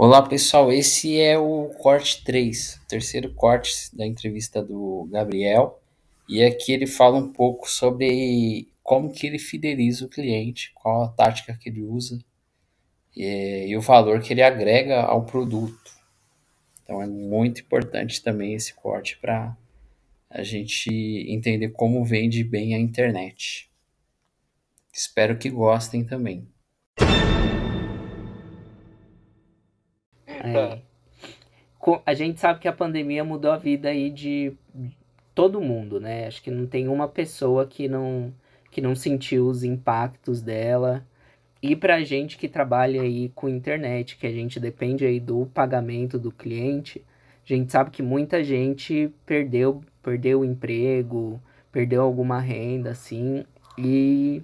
Olá pessoal, esse é o corte 3, o terceiro corte da entrevista do Gabriel, e aqui ele fala um pouco sobre como que ele fideliza o cliente, qual a tática que ele usa e, e o valor que ele agrega ao produto. Então é muito importante também esse corte para a gente entender como vende bem a internet. Espero que gostem também. É. A gente sabe que a pandemia mudou a vida aí de todo mundo, né? Acho que não tem uma pessoa que não, que não sentiu os impactos dela. E pra gente que trabalha aí com internet, que a gente depende aí do pagamento do cliente, a gente sabe que muita gente perdeu, perdeu o emprego, perdeu alguma renda, assim, e,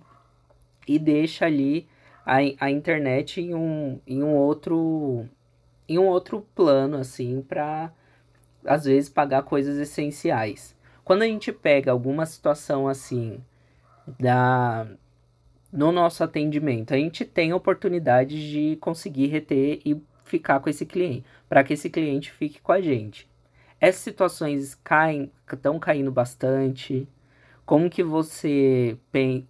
e deixa ali a, a internet em um, em um outro em um outro plano, assim, para às vezes pagar coisas essenciais. Quando a gente pega alguma situação assim da no nosso atendimento, a gente tem a oportunidade de conseguir reter e ficar com esse cliente, para que esse cliente fique com a gente. Essas situações caem, estão caindo bastante. Como que você,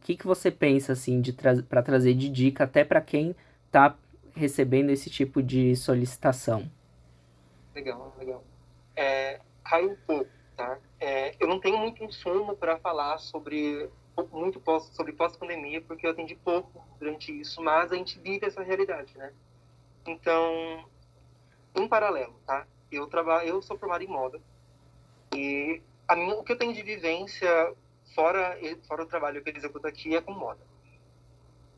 que que você pensa assim de para trazer de dica até para quem está recebendo esse tipo de solicitação? Legal, legal. É, cai um pouco, tá? É, eu não tenho muito insumo para falar sobre muito pós, sobre pós-pandemia, porque eu atendi pouco durante isso, mas a gente vive essa realidade, né? Então, em paralelo, tá? Eu trabalho, eu sou formado em moda e a minha, o que eu tenho de vivência fora fora o trabalho que eu executo aqui é com moda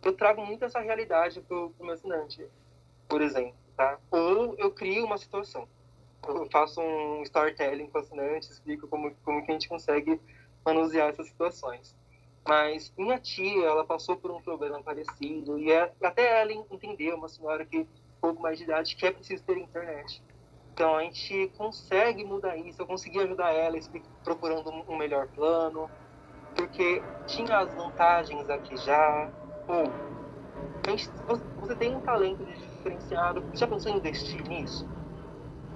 eu trago muito essa realidade para o meu assinante, por exemplo, tá? Ou eu crio uma situação. Eu faço um storytelling com o assinante, explico como, como que a gente consegue manusear essas situações. Mas minha tia, ela passou por um problema parecido e é, até ela entendeu, uma senhora que um pouco mais de idade, que é preciso ter internet. Então a gente consegue mudar isso. Eu consegui ajudar ela procurando um melhor plano, porque tinha as vantagens aqui já, ou você tem um talento diferenciado, já pensou em investir nisso?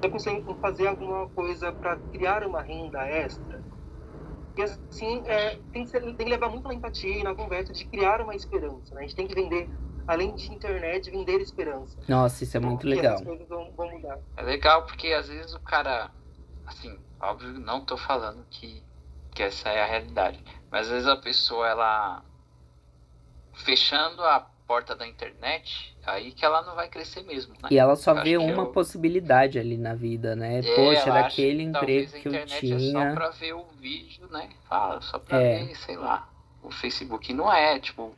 Já pensou em fazer alguma coisa para criar uma renda extra? E assim, é, tem, que ser, tem, que levar muito na empatia e na conversa de criar uma esperança. Né? A gente tem que vender, além de internet, vender esperança. Nossa, isso é muito legal. As coisas vão, vão mudar. É legal porque às vezes o cara, assim, óbvio, não estou falando que, que essa é a realidade, mas às vezes a pessoa ela fechando a porta da internet, aí que ela não vai crescer mesmo, né? E ela só eu vê uma eu... possibilidade ali na vida, né? É, Poxa, daquele emprego que, que eu tinha. É só pra ver o vídeo, né? Fala, só pra é. ver, sei lá, o Facebook. Não é, tipo,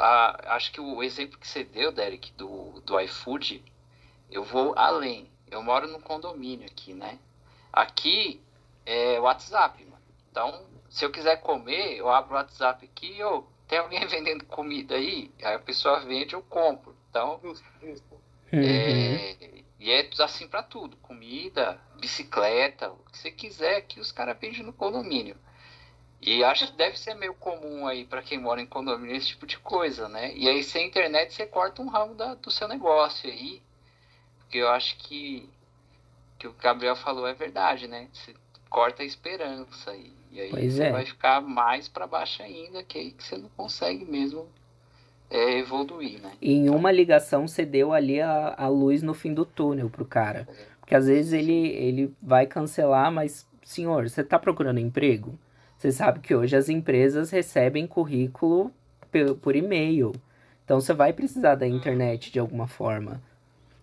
a, acho que o exemplo que você deu, Derek, do, do iFood, eu vou além. Eu moro num condomínio aqui, né? Aqui é WhatsApp, mano. Então, se eu quiser comer, eu abro o WhatsApp aqui e eu tem alguém vendendo comida aí, aí a pessoa vende, eu compro. Então, uhum. é, e é assim para tudo, comida, bicicleta, o que você quiser que os caras vendem no condomínio. E acho que deve ser meio comum aí para quem mora em condomínio esse tipo de coisa, né? E aí sem internet você corta um ramo da, do seu negócio aí, porque eu acho que que o Gabriel falou é verdade, né? Você corta a esperança aí. E aí pois você é. vai ficar mais para baixo ainda, que aí que você não consegue mesmo é, evoluir, né? E em uma ligação você deu ali a, a luz no fim do túnel pro cara. Porque às vezes ele, ele vai cancelar, mas, senhor, você tá procurando emprego? Você sabe que hoje as empresas recebem currículo por, por e-mail. Então você vai precisar da internet de alguma forma.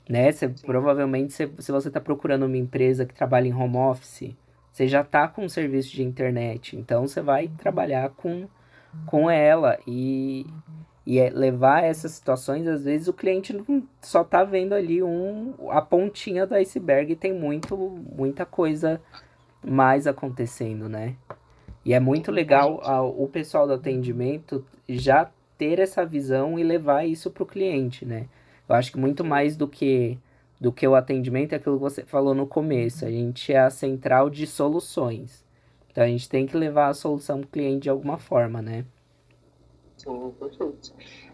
Né? Você, provavelmente, se, se você está procurando uma empresa que trabalha em home office, você já está com um serviço de internet, então você vai trabalhar com, com ela e, e é levar essas situações, às vezes o cliente não só está vendo ali um, a pontinha do iceberg e tem muito, muita coisa mais acontecendo, né? E é muito legal a, o pessoal do atendimento já ter essa visão e levar isso para o cliente, né? Eu acho que muito mais do que do que o atendimento é aquilo que você falou no começo. A gente é a central de soluções. Então a gente tem que levar a solução para o cliente de alguma forma, né? Sim, perfeito.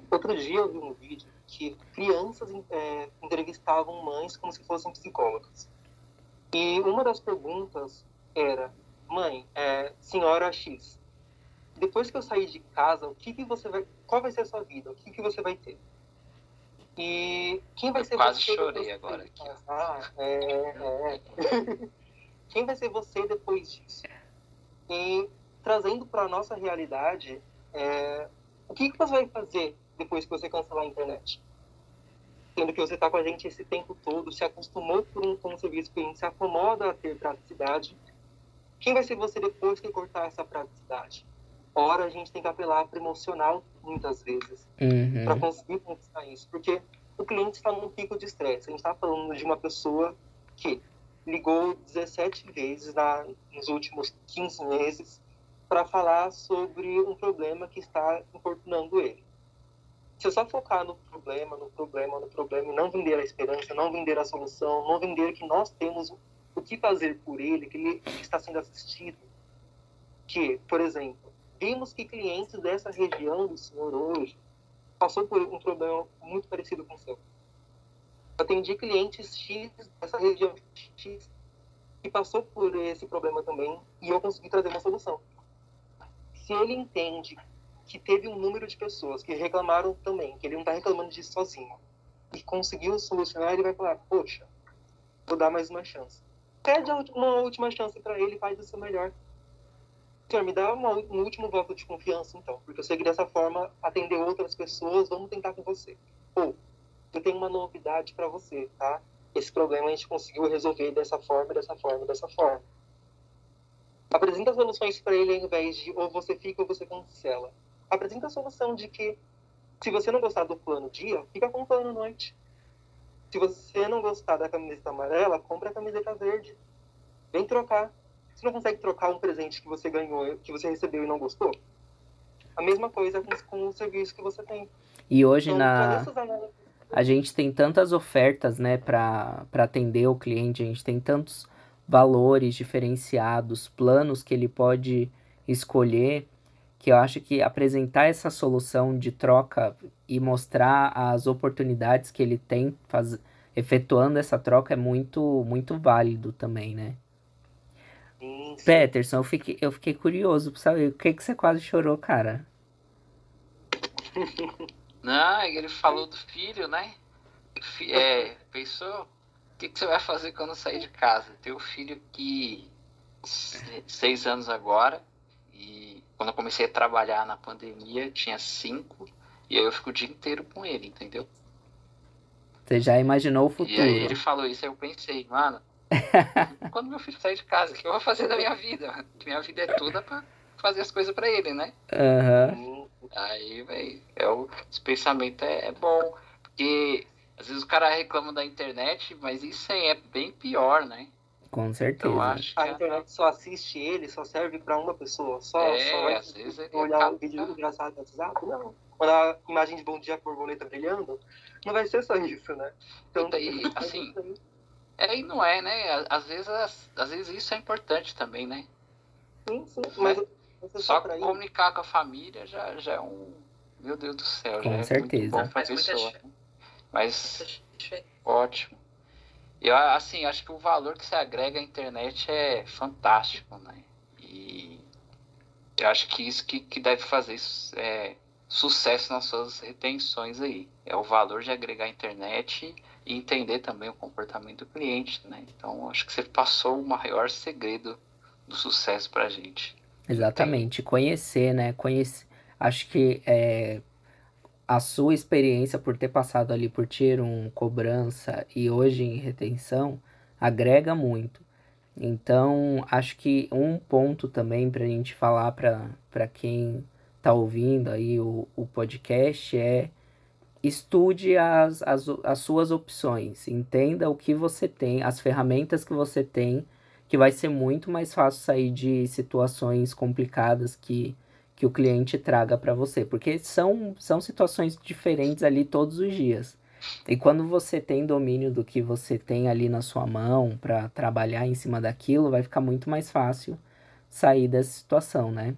Outro dia eu vi um vídeo que crianças é, entrevistavam mães como se fossem psicólogas. E uma das perguntas era, mãe, é, senhora X, depois que eu sair de casa, o que, que você vai, qual vai ser a sua vida? O que, que você vai ter? E quem vai eu ser quase você? chorei agora aqui. Ah, é, é. quem vai ser você depois disso? E trazendo para a nossa realidade, é, o que, que você vai fazer depois que você cancelar a internet? Sendo que você está com a gente esse tempo todo, se acostumou por um, com um serviço que a gente se acomoda a ter praticidade. Quem vai ser você depois que cortar essa praticidade? Ora, a gente tem que apelar para o emocional muitas vezes Uhum. para conseguir conquistar isso. Porque o cliente está num pico de estresse. A gente está falando de uma pessoa que ligou 17 vezes na, nos últimos 15 meses para falar sobre um problema que está importunando ele. Se eu só focar no problema, no problema, no problema, e não vender a esperança, não vender a solução, não vender que nós temos o que fazer por ele, que ele está sendo assistido, que, por exemplo, vimos que clientes dessa região do senhor hoje passou por um problema muito parecido com o seu. Eu atendi clientes X dessa região X que passou por esse problema também e eu consegui trazer uma solução. Se ele entende que teve um número de pessoas que reclamaram também, que ele não está reclamando disso sozinho, e conseguiu solucionar, ele vai falar: Poxa, vou dar mais uma chance. Pede uma última chance para ele faz o seu melhor. Senhor, me dá uma, um último voto de confiança, então, porque eu sei que dessa forma atender outras pessoas, vamos tentar com você. Ou, eu tenho uma novidade para você, tá? Esse problema a gente conseguiu resolver dessa forma, dessa forma, dessa forma. Apresenta soluções para ele ao invés de ou você fica ou você cancela. Apresenta a solução de que se você não gostar do plano dia, fica com o plano noite. Se você não gostar da camiseta amarela, compra a camiseta verde. Vem trocar. Você não consegue trocar um presente que você ganhou, que você recebeu e não gostou? A mesma coisa com, com o serviço que você tem. E hoje Então, na a gente tem tantas ofertas, né, para para atender o cliente, a gente tem tantos valores diferenciados, planos que ele pode escolher, que eu acho que apresentar essa solução de troca e mostrar as oportunidades que ele tem faz, efetuando essa troca é muito muito válido também, né? Sim, sim. Peterson, eu fiquei, eu fiquei curioso pra saber o que que você quase chorou, cara. Não, ele falou do filho, né? É, pensou? O que, que você vai fazer quando sair de casa? Tenho um filho que se- seis anos agora e quando eu comecei a trabalhar na pandemia tinha cinco e aí eu fico o dia inteiro com ele, entendeu? Você já imaginou o E futuro? aí ele falou isso, aí eu pensei, mano, quando meu filho sair de casa, o que eu vou fazer da minha vida? Minha vida é toda pra fazer as coisas pra ele, né? Aham. Sim. Aí, velho, é o, esse pensamento é, é bom. Porque às vezes o cara reclama da internet, mas isso aí é bem pior, né? Com Então certeza. eu acho que A internet só assiste ele, só serve para uma pessoa. Só, É, só vai às vezes olhar acaba- um vídeo engraçado no WhatsApp? Não. Mandar imagem de bom dia com borboleta brilhando? Não vai ser só isso, né? Então, E daí, assim, é e não é, né? Às- vezes, às, vezes isso é importante também, né? sim, sim, mas você Só isso. comunicar com a família já, já é um. Meu Deus do céu, Com já é certeza. muito bom pra Faz muita pessoa. diferença. Mas ótimo. Eu, assim, acho que o valor que se agrega à internet é fantástico, né? E eu acho que isso que, que deve fazer é, sucesso nas suas retenções aí. É o valor de agregar à internet e entender também o comportamento do cliente, né? Então, acho que você passou o maior segredo do sucesso pra gente. Exatamente, conhecer, né? Conhecer. Acho que é, a sua experiência por ter passado ali por Tier 1, cobrança e hoje em retenção agrega muito. Então, acho que um ponto também para a gente falar para quem está ouvindo aí o, o podcast é estude as, as, as suas opções, entenda o que você tem, as ferramentas que você tem que vai ser muito mais fácil sair de situações complicadas que, que o cliente traga para você, porque são, são situações diferentes ali todos os dias. E quando você tem domínio do que você tem ali na sua mão para trabalhar em cima daquilo, vai ficar muito mais fácil sair dessa situação, né?